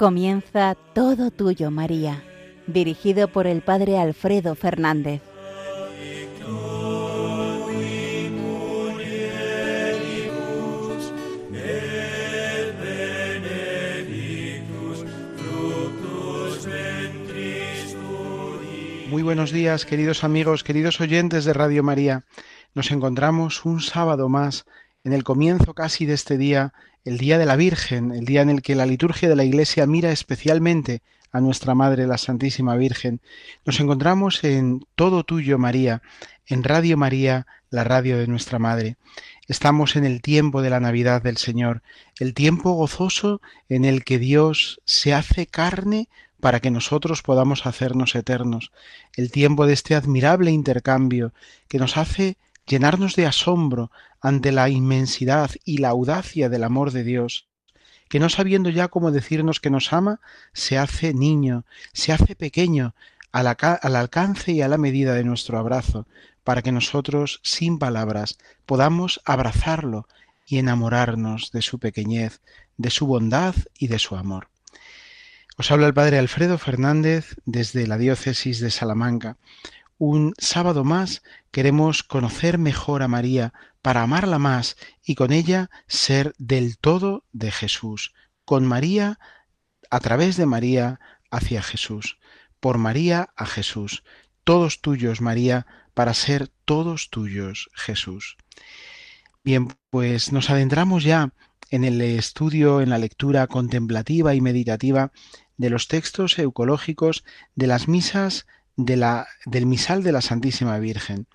Comienza Todo Tuyo, María, dirigido por el Padre Alfredo Fernández. Muy buenos días, queridos amigos, queridos oyentes de Radio María. Nos encontramos un sábado más en el comienzo casi de este día, el Día de la Virgen, el día en el que la liturgia de la Iglesia mira especialmente a nuestra Madre, la Santísima Virgen. Nos encontramos en Todo Tuyo, María, en Radio María, la radio de nuestra Madre. Estamos en el tiempo de la Navidad del Señor, el tiempo gozoso en el que Dios se hace carne para que nosotros podamos hacernos eternos, el tiempo de este admirable intercambio que nos hace llenarnos de asombro ante la inmensidad y la audacia del amor de Dios, que no sabiendo ya cómo decirnos que nos ama, se hace niño, se hace pequeño, al, al, alcance y a la medida de nuestro abrazo, para que nosotros, sin palabras, podamos abrazarlo y enamorarnos de su pequeñez, de su bondad y de su amor. Os habla el Padre Alfredo Fernández desde la diócesis de Salamanca un sábado más queremos conocer mejor a María para amarla más y con ella ser del todo de Jesús, con María, a través de María, hacia Jesús, por María a Jesús, todos tuyos, María, para ser todos tuyos, Jesús. Bien, pues nos adentramos ya en el estudio, en la lectura contemplativa y meditativa de los textos eucológicos de las misas de la, del misal de la Santísima Virgen.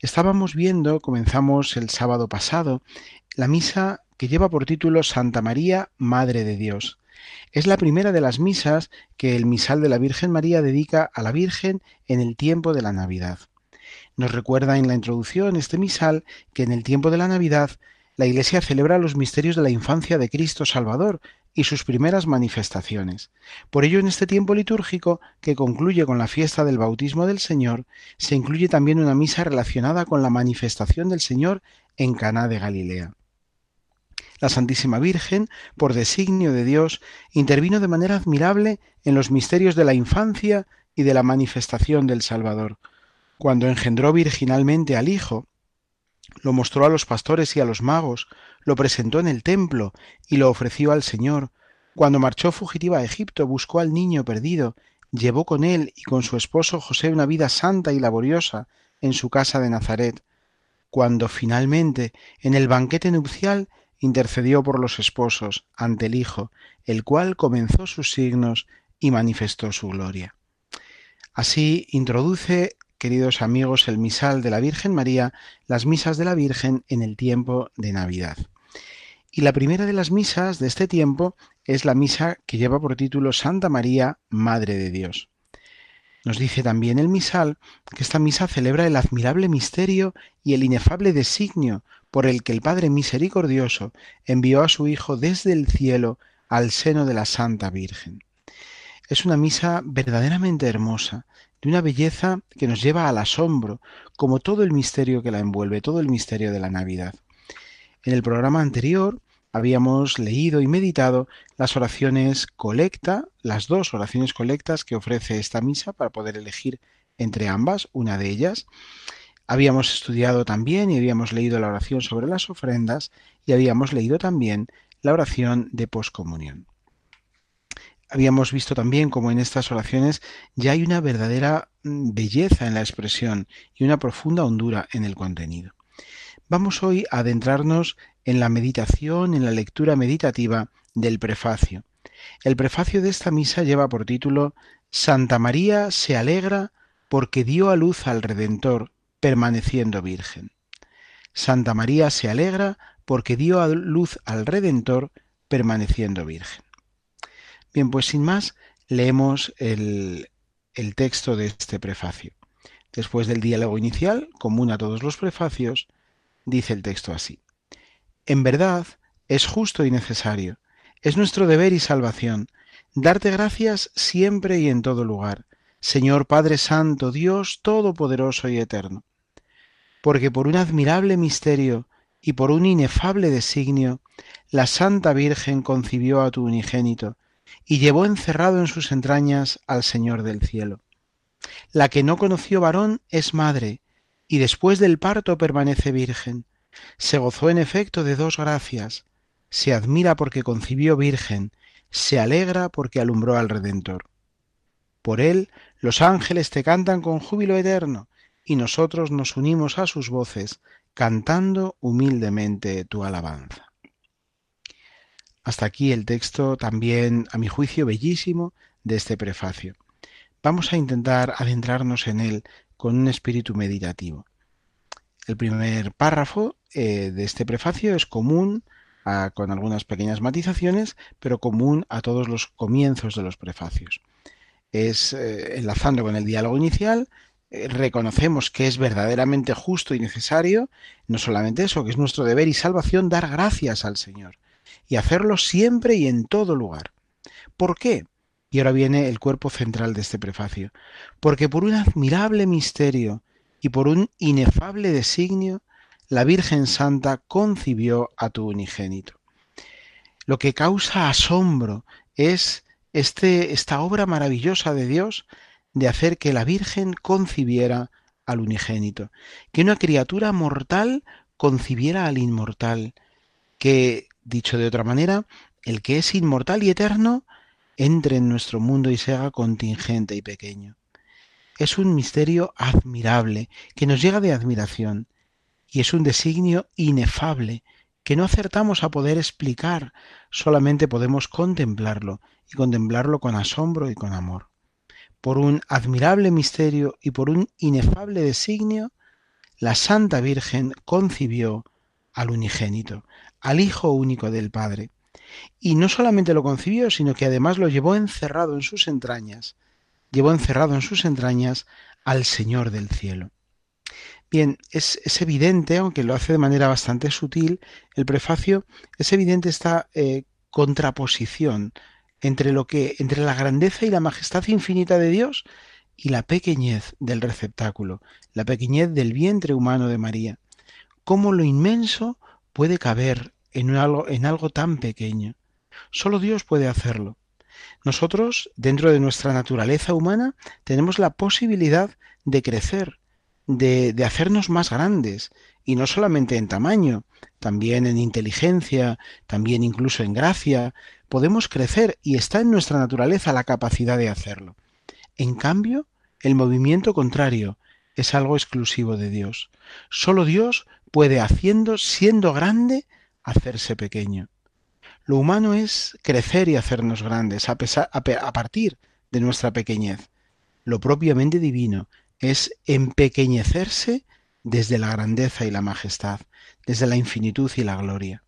Estábamos viendo, comenzamos el sábado pasado, la misa que lleva por título Santa María, Madre de Dios. Es la primera de las misas que el misal de la Virgen María dedica a la Virgen en el tiempo de la Navidad. Nos recuerda en la introducción este misal que en el tiempo de la Navidad la Iglesia celebra los misterios de la infancia de Cristo Salvador, y sus primeras manifestaciones. Por ello, en este tiempo litúrgico, que concluye con la fiesta del bautismo del Señor, se incluye también una misa relacionada con la manifestación del Señor en Caná de Galilea. La Santísima Virgen, por designio de Dios, intervino de manera admirable en los misterios de la infancia y de la manifestación del Salvador. Cuando engendró virginalmente al Hijo, lo mostró a los pastores y a los magos, lo presentó en el templo y lo ofreció al Señor. Cuando marchó fugitiva a Egipto, buscó al niño perdido, llevó con él y con su esposo José una vida santa y laboriosa en su casa de Nazaret. Cuando finalmente, en el banquete nupcial, intercedió por los esposos ante el Hijo, el cual comenzó sus signos y manifestó su gloria. Así introduce queridos amigos, el misal de la Virgen María, las misas de la Virgen en el tiempo de Navidad. Y la primera de las misas de este tiempo es la misa que lleva por título Santa María, Madre de Dios. Nos dice también el misal que esta misa celebra el admirable misterio y el inefable designio por el que el Padre Misericordioso envió a su Hijo desde el cielo al seno de la Santa Virgen. Es una misa verdaderamente hermosa, de una belleza que nos lleva al asombro, como todo el misterio que la envuelve, todo el misterio de la Navidad. En el programa anterior habíamos leído y meditado las oraciones colecta, las dos oraciones colectas que ofrece esta misa para poder elegir entre ambas, una de ellas. Habíamos estudiado también y habíamos leído la oración sobre las ofrendas y habíamos leído también la oración de poscomunión habíamos visto también como en estas oraciones ya hay una verdadera mm, belleza en la expresión y una profunda hondura en el contenido. Vamos hoy a adentrarnos en la meditación, en la lectura meditativa del prefacio. El prefacio de esta misa lleva por título Santa María se alegra porque dio a luz al Redentor, permaneciendo virgen. Santa María se alegra porque dio a luz al Redentor, permaneciendo virgen. Bien, pues sin más, leemos el, texto de este prefacio. Después del diálogo inicial, común a todos los prefacios, dice el texto así. En verdad, es justo y necesario, es nuestro deber y salvación, darte gracias siempre y en todo lugar, Señor Padre Santo, Dios Todopoderoso y Eterno, porque por un admirable misterio y por un inefable designio, la Santa Virgen concibió a tu unigénito, y llevó encerrado en sus entrañas al Señor del cielo. La que no conoció varón es madre, y después del parto permanece virgen. Se gozó en efecto de dos gracias, se admira porque concibió virgen, se alegra porque alumbró al Redentor. Por él los ángeles te cantan con júbilo eterno, y nosotros nos unimos a sus voces, cantando humildemente tu alabanza. Hasta aquí el texto también, a mi juicio, bellísimo de este prefacio. Vamos a intentar adentrarnos en él con un espíritu meditativo. El primer párrafo eh, de este prefacio es común, con algunas pequeñas matizaciones, pero común a todos los comienzos de los prefacios. Es eh, enlazando con el diálogo inicial, eh, reconocemos que es verdaderamente justo y necesario, no solamente eso, que es nuestro deber y salvación dar gracias al Señor y hacerlo siempre y en todo lugar. ¿Por qué? Y ahora viene el cuerpo central de este prefacio. Porque por un admirable misterio y por un inefable designio, la Virgen Santa concibió a tu unigénito. Lo que causa asombro es este, esta obra maravillosa de Dios de hacer que la Virgen concibiera al unigénito, que una criatura mortal concibiera al inmortal, que, dicho de otra manera, el que es inmortal y eterno entre en nuestro mundo y se haga contingente y pequeño. Es un misterio admirable, que nos llega de admiración, y es un designio inefable, que no acertamos a poder explicar, solamente podemos contemplarlo, y contemplarlo con asombro y con amor por un admirable misterio y por un inefable designio, la Santa Virgen concibió al unigénito, al Hijo único del Padre. Y no solamente lo concibió, sino que además lo llevó encerrado en sus entrañas, llevó encerrado en sus entrañas al Señor del cielo. Bien, es, evidente, aunque lo hace de manera bastante sutil, el prefacio, es evidente esta eh, contraposición entre lo que entre la grandeza y la majestad infinita de Dios y la pequeñez del receptáculo, la pequeñez del vientre humano de María. ¿Cómo lo inmenso puede caber en algo, en algo tan pequeño? Solo Dios puede hacerlo. Nosotros, dentro de nuestra naturaleza humana, tenemos la posibilidad de crecer, de, de hacernos más grandes, y no solamente en tamaño, también en inteligencia, también incluso en gracia, podemos crecer y está en nuestra naturaleza la capacidad de hacerlo. En cambio, el movimiento contrario es algo exclusivo de Dios. Solo Dios puede, haciendo, siendo grande, hacerse pequeño. Lo humano es crecer y hacernos grandes a, a partir de nuestra pequeñez. Lo propiamente divino es empequeñecerse desde la grandeza y la majestad, desde la infinitud y la gloria.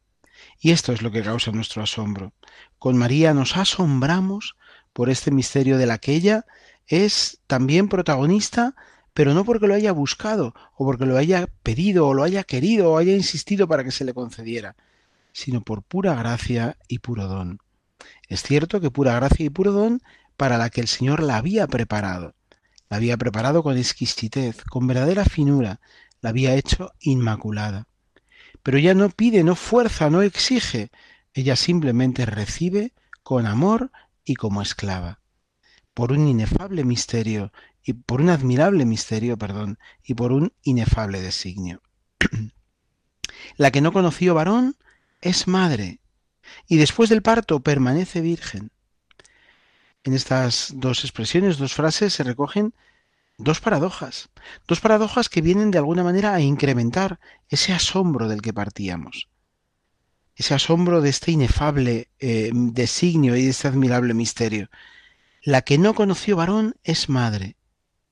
Y esto es lo que causa nuestro asombro. Con María nos asombramos por este misterio de la que ella es también protagonista, pero no porque lo haya buscado, o porque lo haya pedido, o lo haya querido, o haya insistido para que se le concediera, sino por pura gracia y puro don. Es cierto que pura gracia y puro don para la que el Señor la había preparado. La había preparado con exquisitez, con verdadera finura, la había hecho inmaculada. Pero ella no pide, no fuerza, no exige, ella simplemente recibe con amor y como esclava. Por un inefable misterio, y por un admirable misterio, perdón, y por un inefable designio. la que no conoció varón es madre, y después del parto permanece virgen. En estas dos expresiones, dos frases, se recogen dos paradojas, dos paradojas que vienen de alguna manera a incrementar ese asombro del que partíamos, ese asombro de este inefable eh, designio y de este admirable misterio. La que no conoció varón es madre.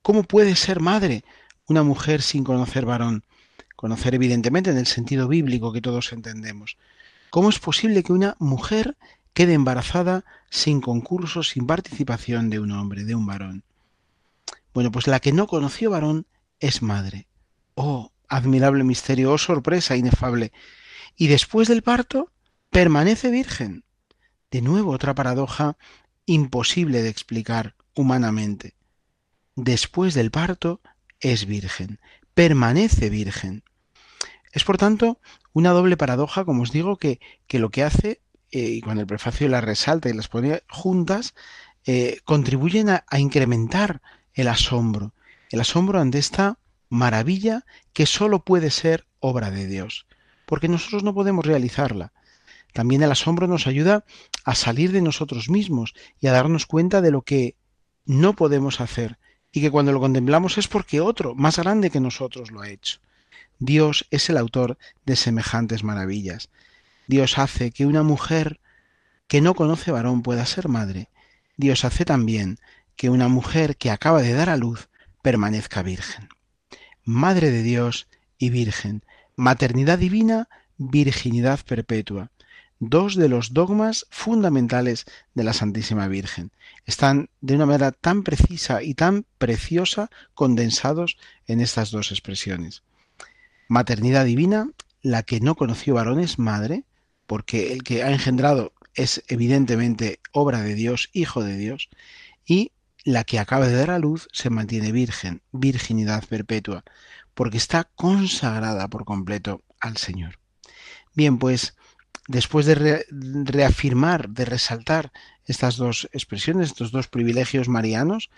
¿Cómo puede ser madre una mujer sin conocer varón? Conocer evidentemente en el sentido bíblico que todos entendemos. ¿Cómo es posible que una mujer quede embarazada sin concurso, sin participación de un hombre, de un varón? Bueno, pues la que no conoció varón es madre. Oh, admirable misterio, oh sorpresa inefable. Y después del parto permanece virgen. De nuevo otra paradoja imposible de explicar humanamente. Después del parto es virgen, permanece virgen. Es por tanto una doble paradoja, como os digo, que, que lo que hace y cuando el prefacio las resalta y las pone juntas, eh, contribuyen a, a incrementar el asombro, el asombro ante esta maravilla que sólo puede ser obra de Dios, porque nosotros no podemos realizarla. También el asombro nos ayuda a salir de nosotros mismos y a darnos cuenta de lo que no podemos hacer y que cuando lo contemplamos es porque otro, más grande que nosotros, lo ha hecho. Dios es el autor de semejantes maravillas. Dios hace que una mujer que no conoce varón pueda ser madre. Dios hace también que una mujer que acaba de dar a luz permanezca virgen. Madre de Dios y virgen. Maternidad divina, virginidad perpetua dos de los dogmas fundamentales de la Santísima Virgen. Están de una manera tan precisa y tan preciosa condensados en estas dos expresiones. Maternidad divina, la que no conoció varones madre, porque el que ha engendrado es evidentemente obra de Dios, hijo de Dios, y la que acaba de dar a luz se mantiene virgen, virginidad perpetua, porque está consagrada por completo al Señor. Bien, pues después de reafirmar, de resaltar estas dos expresiones, estos dos privilegios marianos,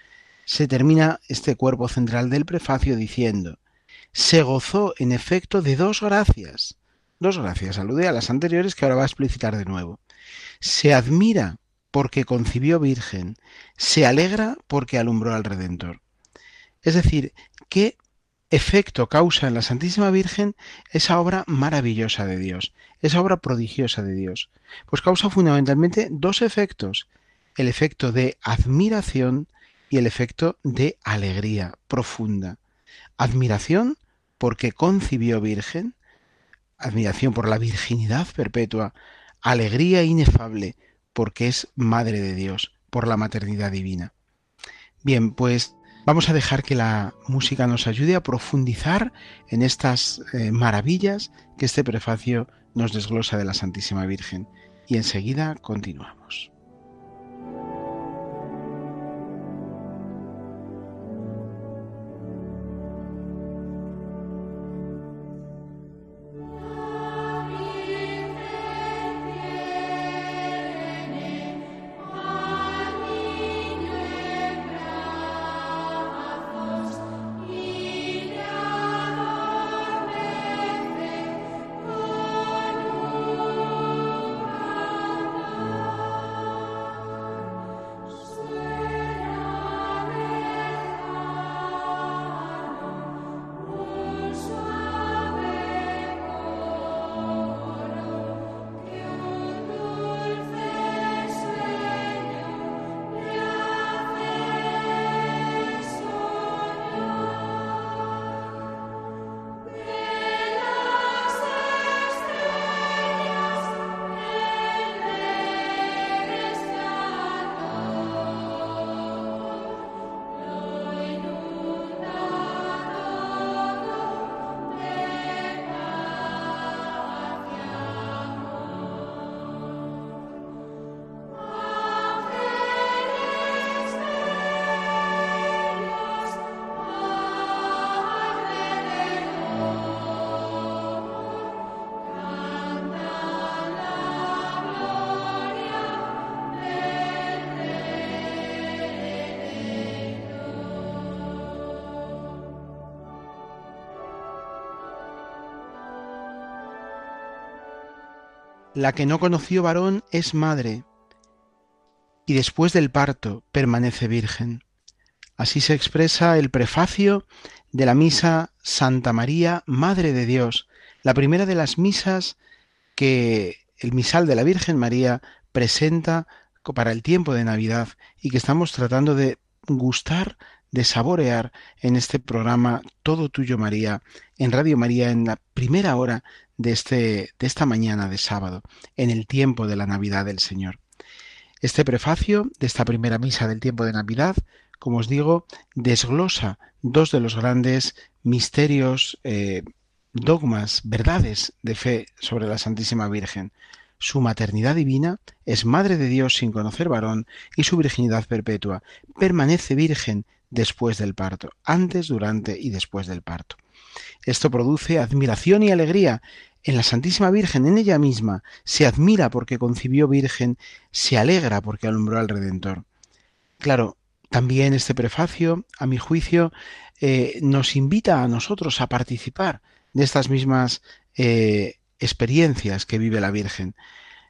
se termina este cuerpo central del prefacio diciendo, se gozó en efecto de dos gracias. Dos gracias, alude a las anteriores que ahora va a explicitar de nuevo. Se admira porque concibió virgen, se alegra porque alumbró al Redentor. Es decir, que efecto causa en la Santísima Virgen esa obra maravillosa de Dios, esa obra prodigiosa de Dios? Pues causa fundamentalmente dos efectos, el efecto de admiración y el efecto de alegría profunda. Admiración porque concibió virgen, admiración por la virginidad perpetua, alegría inefable porque es madre de Dios, por la maternidad divina. Bien, pues Vamos a dejar que la música nos ayude a profundizar en estas eh, maravillas que este prefacio nos desglosa de la Santísima Virgen y enseguida continuamos. La que no conoció varón es madre, y después del parto permanece virgen. Así se expresa el prefacio de la misa Santa María, Madre de Dios, la primera de las misas que el misal de la Virgen María presenta para el tiempo de Navidad y que estamos tratando de gustar, de saborear en este programa Todo Tuyo María, en Radio María, en la primera hora de, este, de esta mañana de sábado, en el tiempo de la Navidad del Señor. Este prefacio de esta primera misa del tiempo de Navidad, como os digo, desglosa dos de los grandes misterios, eh, dogmas, verdades de fe sobre la Santísima Virgen. Su maternidad divina es Madre de Dios sin conocer varón y su virginidad perpetua. Permanece virgen después del parto, antes, durante y después del parto. Esto produce admiración y alegría en la Santísima Virgen, en ella misma, se admira porque concibió Virgen, se alegra porque alumbró al Redentor. Claro, también este prefacio, a mi juicio, eh, nos invita a nosotros a participar de estas mismas eh, experiencias que vive la Virgen.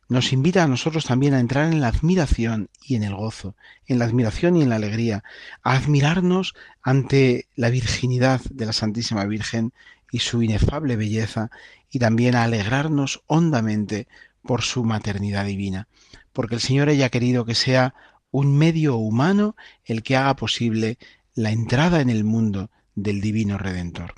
Nos invita a nosotros también a entrar en la admiración y en el gozo, en la admiración y en la alegría, a admirarnos ante la virginidad de la Santísima Virgen y su inefable belleza y también a alegrarnos hondamente por su maternidad divina, porque el Señor haya querido que sea un medio humano el que haga posible la entrada en el mundo del Divino Redentor.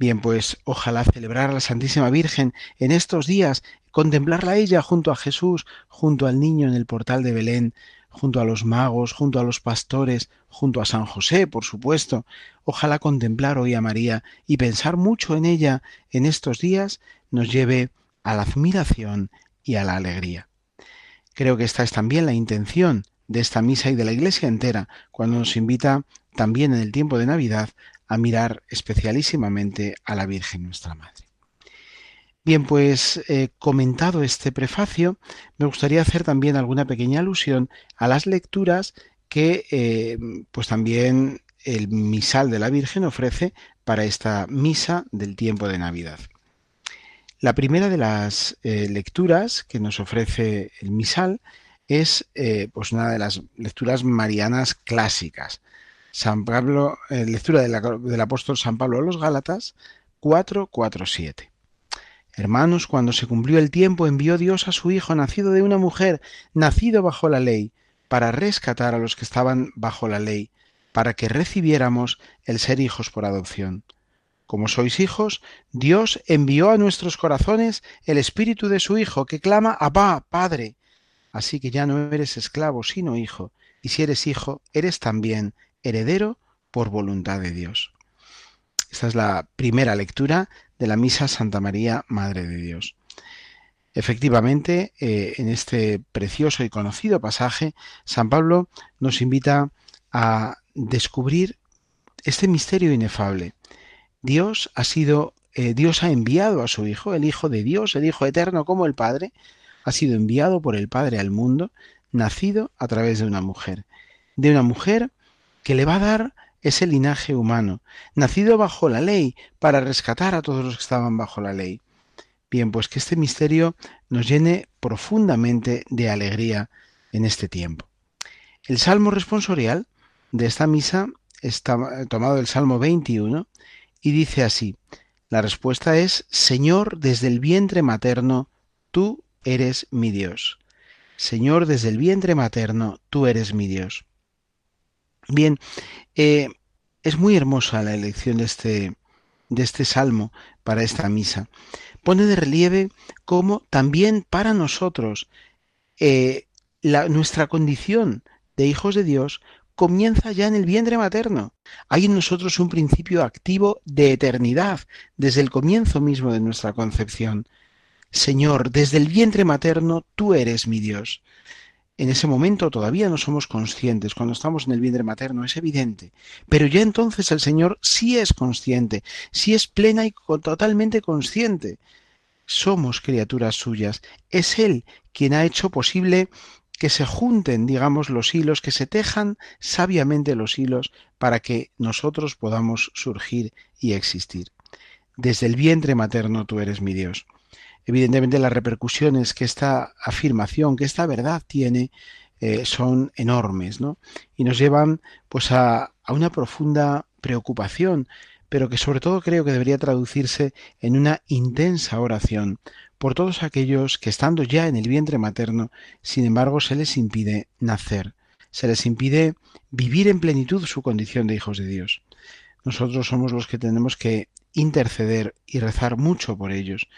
Bien, pues ojalá celebrar a la Santísima Virgen en estos días, contemplarla a ella junto a Jesús, junto al niño en el portal de Belén, junto a los magos, junto a los pastores, junto a San José, por supuesto. Ojalá contemplar hoy a María y pensar mucho en ella en estos días nos lleve a la admiración y a la alegría. Creo que esta es también la intención de esta misa y de la Iglesia entera, cuando nos invita también en el tiempo de Navidad a mirar especialísimamente a la Virgen nuestra Madre. Bien, pues eh, comentado este prefacio, me gustaría hacer también alguna pequeña alusión a las lecturas que eh, pues también el misal de la Virgen ofrece para esta misa del tiempo de Navidad. La primera de las eh, lecturas que nos ofrece el misal es pues una de las lecturas marianas clásicas. San Pablo, lectura del apóstol San Pablo a los Gálatas 447. Hermanos, cuando se cumplió el tiempo, envió Dios a su Hijo, nacido de una mujer, nacido bajo la ley, para rescatar a los que estaban bajo la ley, para que recibiéramos el ser hijos por adopción. Como sois hijos, Dios envió a nuestros corazones el espíritu de su Hijo, que clama Abba, Padre. Así que ya no eres esclavo, sino hijo, y si eres hijo, eres también heredero por voluntad de Dios. Esta es la primera lectura de la Misa Santa María, Madre de Dios. Efectivamente, eh, en este precioso y conocido pasaje, San Pablo nos invita a descubrir este misterio inefable. Dios ha sido, eh, Dios ha enviado a su Hijo, el Hijo de Dios, el Hijo eterno como el Padre, ha sido enviado por el Padre al mundo, nacido a través de una mujer, de una mujer que le va a dar ese linaje humano, nacido bajo la ley, para rescatar a todos los que estaban bajo la ley. Bien, pues que este misterio nos llene profundamente de alegría en este tiempo. El salmo responsorial de esta misa está tomado del Salmo 21 y dice así, la respuesta es, Señor, desde el vientre materno, tú eres mi Dios. Señor, desde el vientre materno, tú eres mi Dios. Bien, eh, es muy hermosa la elección de este, de este salmo para esta misa. Pone de relieve cómo también para nosotros eh, la, nuestra condición de hijos de Dios comienza ya en el vientre materno. Hay en nosotros un principio activo de eternidad desde el comienzo mismo de nuestra concepción. Señor, desde el vientre materno tú eres mi Dios. En ese momento todavía no somos conscientes, cuando estamos en el vientre materno es evidente, pero ya entonces el Señor sí es consciente, sí es plena y totalmente consciente. Somos criaturas suyas, es Él quien ha hecho posible que se junten, digamos, los hilos, que se tejan sabiamente los hilos para que nosotros podamos surgir y existir. Desde el vientre materno tú eres mi Dios evidentemente las repercusiones que esta afirmación, que esta verdad tiene, eh, son enormes, ¿no? Y nos llevan pues a, a una profunda preocupación, pero que sobre todo creo que debería traducirse en una intensa oración por todos aquellos que estando ya en el vientre materno, sin embargo, se les impide nacer, se les impide vivir en plenitud su condición de hijos de Dios. Nosotros somos los que tenemos que interceder y rezar mucho por ellos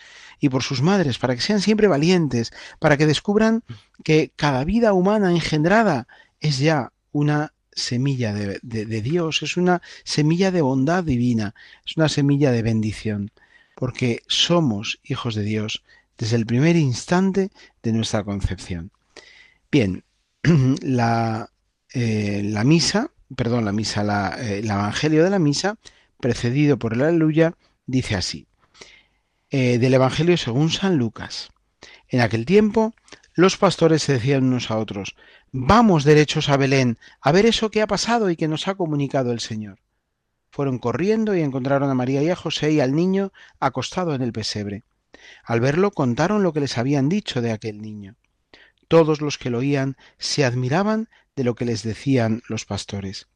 y por sus madres, para que sean siempre valientes, para que descubran que cada vida humana engendrada es ya una semilla de, Dios, es una semilla de bondad divina, es una semilla de bendición, porque somos hijos de Dios desde el primer instante de nuestra concepción. Bien, la, eh, la misa, perdón, la misa, la, eh, el Evangelio de la misa, precedido por el aleluya, dice así. eh, del Evangelio según San Lucas. En aquel tiempo, los pastores se decían unos a otros, vamos derechos a Belén, a ver eso que ha pasado y que nos ha comunicado el Señor. Fueron corriendo y encontraron a María y a José y al niño acostado en el pesebre. Al verlo contaron lo que les habían dicho de aquel niño. Todos los que lo oían se admiraban de lo que les decían los pastores.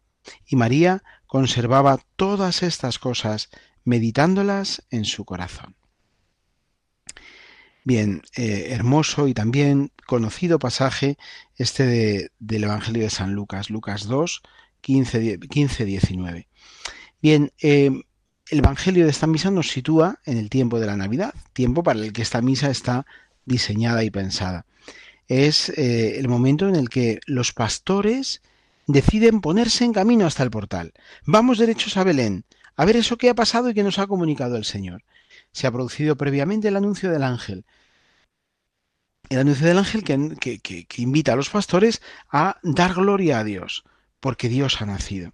Y María conservaba todas estas cosas, meditándolas en su corazón. Bien, eh, hermoso y también conocido pasaje este del Evangelio de San Lucas, Lucas 2, 15, 19. Bien, eh, el Evangelio de esta misa nos sitúa en el tiempo de la Navidad, tiempo para el que esta misa está diseñada y pensada. Es eh, el momento en el que los pastores deciden ponerse en camino hasta el portal. Vamos derechos a Belén, a ver eso que ha pasado y que nos ha comunicado el Señor. Se ha producido previamente el anuncio del ángel, el anuncio del ángel que, invita a los pastores a dar gloria a Dios, porque Dios ha nacido.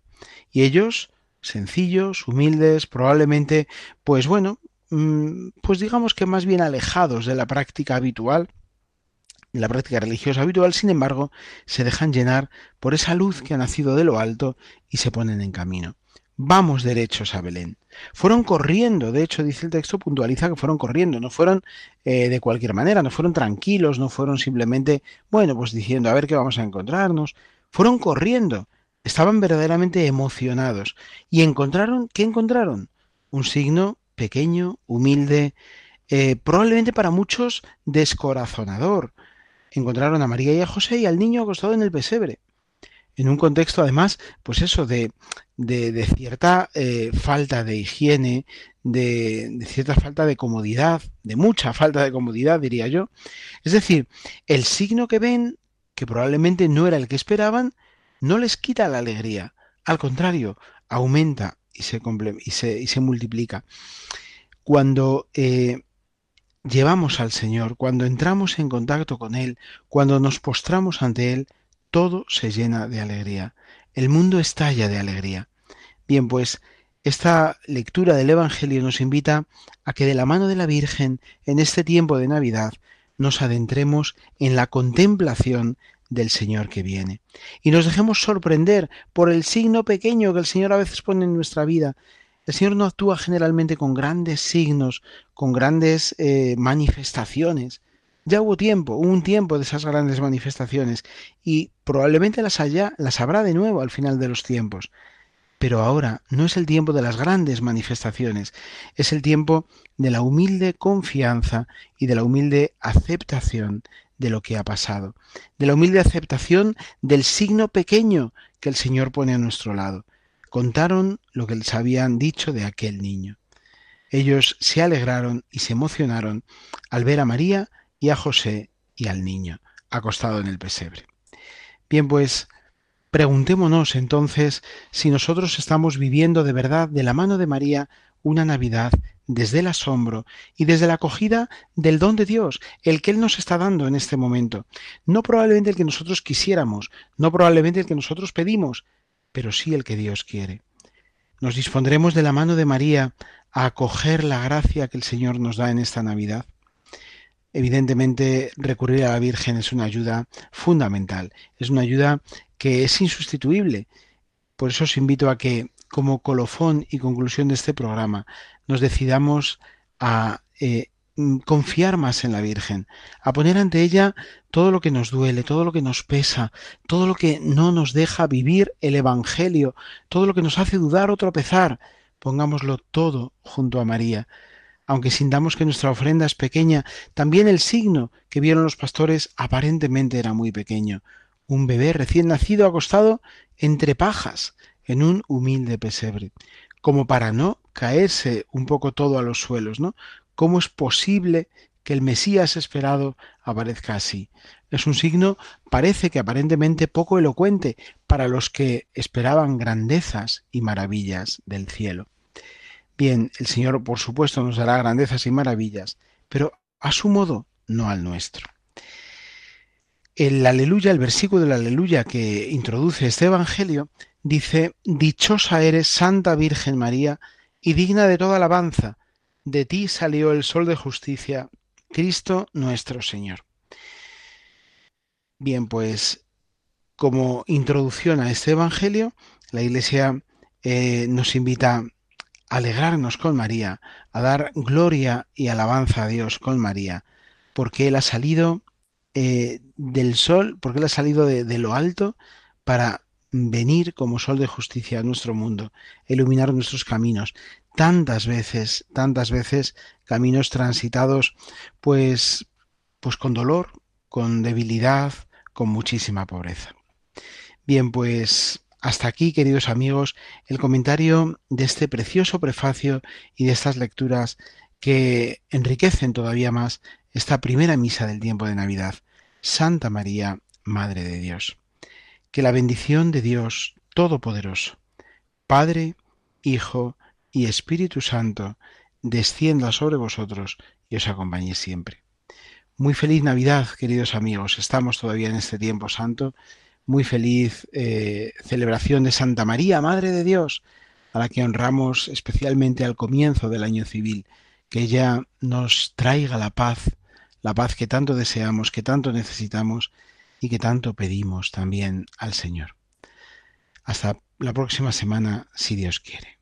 Y ellos, sencillos, humildes, probablemente, pues bueno, mm, pues digamos que más bien alejados de la práctica habitual, de la práctica religiosa habitual, sin embargo, se dejan llenar por esa luz que ha nacido de lo alto y se ponen en camino. Vamos derechos a Belén. Fueron corriendo, de hecho dice el texto, puntualiza que fueron corriendo, no fueron eh, de cualquier manera, no fueron tranquilos, no fueron simplemente, bueno, pues diciendo a ver qué vamos a encontrarnos, fueron corriendo, estaban verdaderamente emocionados y encontraron, ¿qué encontraron? Un signo pequeño, humilde, eh, probablemente para muchos descorazonador. Encontraron a María y a José y al niño acostado en el pesebre en un contexto además, pues eso, de, de, cierta eh, falta de higiene, de, cierta falta de comodidad, de mucha falta de comodidad, diría yo. Es decir, el signo que ven, que probablemente no era el que esperaban, no les quita la alegría, al contrario, aumenta y se, y se, y se multiplica. Cuando eh, llevamos al Señor, cuando entramos en contacto con Él, cuando nos postramos ante Él, todo se llena de alegría. El mundo estalla de alegría. Bien, pues esta lectura del Evangelio nos invita a que de la mano de la Virgen, en este tiempo de Navidad, nos adentremos en la contemplación del Señor que viene. Y nos dejemos sorprender por el signo pequeño que el Señor a veces pone en nuestra vida. El Señor no actúa generalmente con grandes signos, con grandes eh, manifestaciones, ya hubo tiempo, hubo un tiempo de esas grandes manifestaciones y probablemente las haya, las habrá de nuevo al final de los tiempos. Pero ahora no es el tiempo de las grandes manifestaciones, es el tiempo de la humilde confianza y de la humilde aceptación de lo que ha pasado, de la humilde aceptación del signo pequeño que el Señor pone a nuestro lado. Contaron lo que les habían dicho de aquel niño. Ellos se alegraron y se emocionaron al ver a María y a José y al niño acostado en el pesebre. Bien, pues preguntémonos entonces si nosotros estamos viviendo de verdad de la mano de María una Navidad desde el asombro y desde la acogida del don de Dios, el que Él nos está dando en este momento. No probablemente el que nosotros quisiéramos, no probablemente el que nosotros pedimos, pero sí el que Dios quiere. Nos dispondremos de la mano de María a acoger la gracia que el Señor nos da en esta Navidad. Evidentemente, recurrir a la Virgen es una ayuda fundamental, es una ayuda que es insustituible. Por eso os invito a que, como colofón y conclusión de este programa, nos decidamos a eh, confiar más en la Virgen, a poner ante ella todo lo que nos duele, todo lo que nos pesa, todo lo que no nos deja vivir el Evangelio, todo lo que nos hace dudar o tropezar. Pongámoslo todo junto a María aunque sintamos que nuestra ofrenda es pequeña, también el signo que vieron los pastores aparentemente era muy pequeño. Un bebé recién nacido acostado entre pajas en un humilde pesebre, como para no caerse un poco todo a los suelos, ¿no? ¿Cómo es posible que el Mesías esperado aparezca así? Es un signo, parece que aparentemente poco elocuente para los que esperaban grandezas y maravillas del cielo. Bien, el Señor por supuesto nos dará grandezas y maravillas, pero a su modo, no al nuestro. El aleluya, el versículo del aleluya que introduce este Evangelio, dice, Dichosa eres, Santa Virgen María, y digna de toda alabanza, de ti salió el sol de justicia, Cristo nuestro Señor. Bien, pues como introducción a este Evangelio, la Iglesia eh, nos invita a alegrarnos con María, a dar gloria y alabanza a Dios con María, porque Él ha salido eh, del sol, porque Él ha salido de, de lo alto para venir como sol de justicia a nuestro mundo, iluminar nuestros caminos. Tantas veces, tantas veces caminos transitados pues pues con dolor, con debilidad, con muchísima pobreza. Bien, pues hasta aquí, queridos amigos, el comentario de este precioso prefacio y de estas lecturas que enriquecen todavía más esta primera misa del tiempo de Navidad. Santa María, Madre de Dios que la bendición de Dios Todopoderoso, Padre, Hijo y Espíritu Santo, descienda sobre vosotros y os acompañe siempre. Muy feliz Navidad, queridos amigos. Estamos todavía en este tiempo santo. Muy feliz eh, celebración de Santa María, Madre de Dios, a la que honramos especialmente al comienzo del año civil. Que ella nos traiga la paz, la paz que tanto deseamos, que tanto necesitamos y que tanto pedimos también al Señor. Hasta la próxima semana, si Dios quiere.